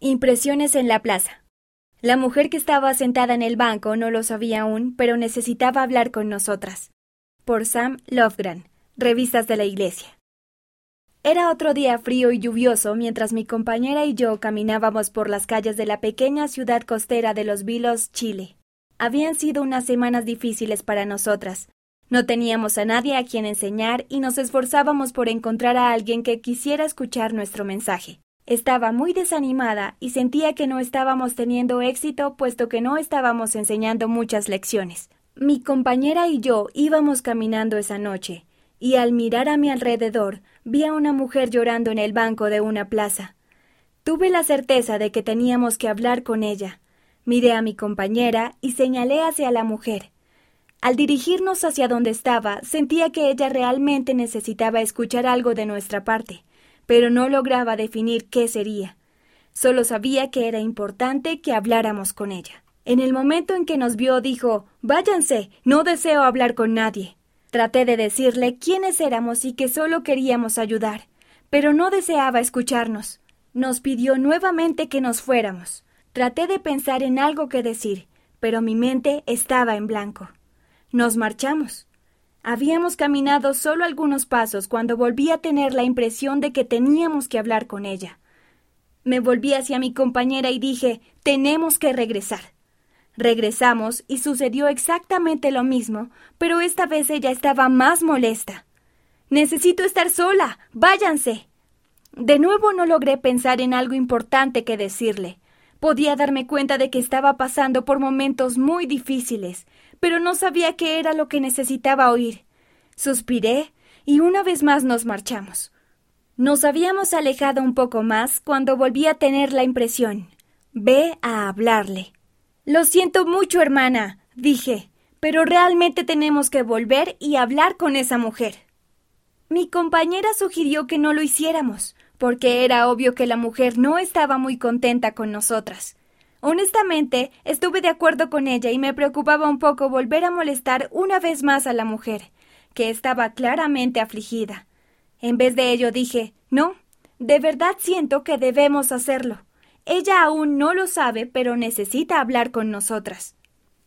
Impresiones en la plaza. La mujer que estaba sentada en el banco no lo sabía aún, pero necesitaba hablar con nosotras. Por Sam Lovegran, Revistas de la Iglesia. Era otro día frío y lluvioso mientras mi compañera y yo caminábamos por las calles de la pequeña ciudad costera de Los Vilos, Chile. Habían sido unas semanas difíciles para nosotras. No teníamos a nadie a quien enseñar y nos esforzábamos por encontrar a alguien que quisiera escuchar nuestro mensaje. Estaba muy desanimada y sentía que no estábamos teniendo éxito puesto que no estábamos enseñando muchas lecciones. Mi compañera y yo íbamos caminando esa noche, y al mirar a mi alrededor vi a una mujer llorando en el banco de una plaza. Tuve la certeza de que teníamos que hablar con ella. Miré a mi compañera y señalé hacia la mujer. Al dirigirnos hacia donde estaba, sentía que ella realmente necesitaba escuchar algo de nuestra parte pero no lograba definir qué sería. Solo sabía que era importante que habláramos con ella. En el momento en que nos vio dijo Váyanse. No deseo hablar con nadie. Traté de decirle quiénes éramos y que solo queríamos ayudar, pero no deseaba escucharnos. Nos pidió nuevamente que nos fuéramos. Traté de pensar en algo que decir, pero mi mente estaba en blanco. Nos marchamos. Habíamos caminado solo algunos pasos cuando volví a tener la impresión de que teníamos que hablar con ella. Me volví hacia mi compañera y dije tenemos que regresar. Regresamos y sucedió exactamente lo mismo, pero esta vez ella estaba más molesta. Necesito estar sola. Váyanse. De nuevo no logré pensar en algo importante que decirle. Podía darme cuenta de que estaba pasando por momentos muy difíciles, pero no sabía qué era lo que necesitaba oír. Suspiré y una vez más nos marchamos. Nos habíamos alejado un poco más cuando volví a tener la impresión. Ve a hablarle. Lo siento mucho, hermana, dije, pero realmente tenemos que volver y hablar con esa mujer. Mi compañera sugirió que no lo hiciéramos, porque era obvio que la mujer no estaba muy contenta con nosotras. Honestamente, estuve de acuerdo con ella y me preocupaba un poco volver a molestar una vez más a la mujer, que estaba claramente afligida. En vez de ello dije No, de verdad siento que debemos hacerlo. Ella aún no lo sabe, pero necesita hablar con nosotras.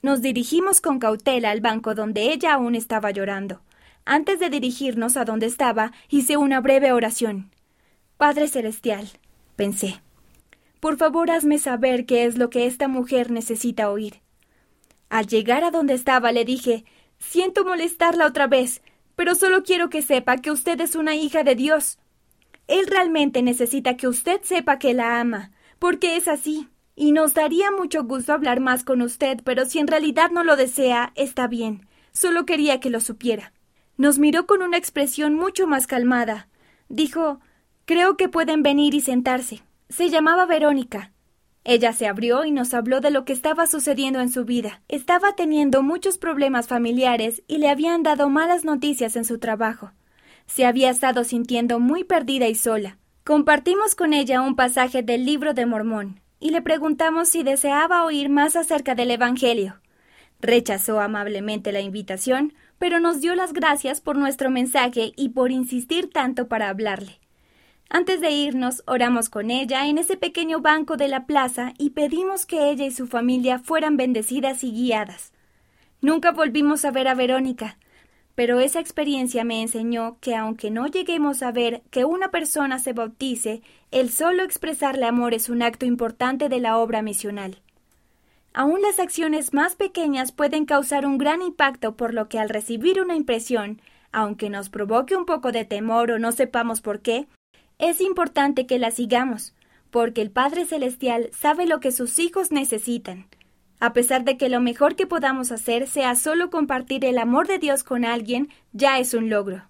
Nos dirigimos con cautela al banco donde ella aún estaba llorando. Antes de dirigirnos a donde estaba, hice una breve oración. Padre Celestial, pensé. Por favor, hazme saber qué es lo que esta mujer necesita oír. Al llegar a donde estaba, le dije Siento molestarla otra vez, pero solo quiero que sepa que usted es una hija de Dios. Él realmente necesita que usted sepa que la ama, porque es así. Y nos daría mucho gusto hablar más con usted, pero si en realidad no lo desea, está bien. Solo quería que lo supiera. Nos miró con una expresión mucho más calmada. Dijo Creo que pueden venir y sentarse. Se llamaba Verónica. Ella se abrió y nos habló de lo que estaba sucediendo en su vida. Estaba teniendo muchos problemas familiares y le habían dado malas noticias en su trabajo. Se había estado sintiendo muy perdida y sola. Compartimos con ella un pasaje del libro de Mormón y le preguntamos si deseaba oír más acerca del Evangelio. Rechazó amablemente la invitación, pero nos dio las gracias por nuestro mensaje y por insistir tanto para hablarle. Antes de irnos, oramos con ella en ese pequeño banco de la plaza y pedimos que ella y su familia fueran bendecidas y guiadas. Nunca volvimos a ver a Verónica, pero esa experiencia me enseñó que aunque no lleguemos a ver que una persona se bautice, el solo expresarle amor es un acto importante de la obra misional. Aún las acciones más pequeñas pueden causar un gran impacto, por lo que al recibir una impresión, aunque nos provoque un poco de temor o no sepamos por qué, es importante que la sigamos, porque el Padre Celestial sabe lo que sus hijos necesitan. A pesar de que lo mejor que podamos hacer sea solo compartir el amor de Dios con alguien, ya es un logro.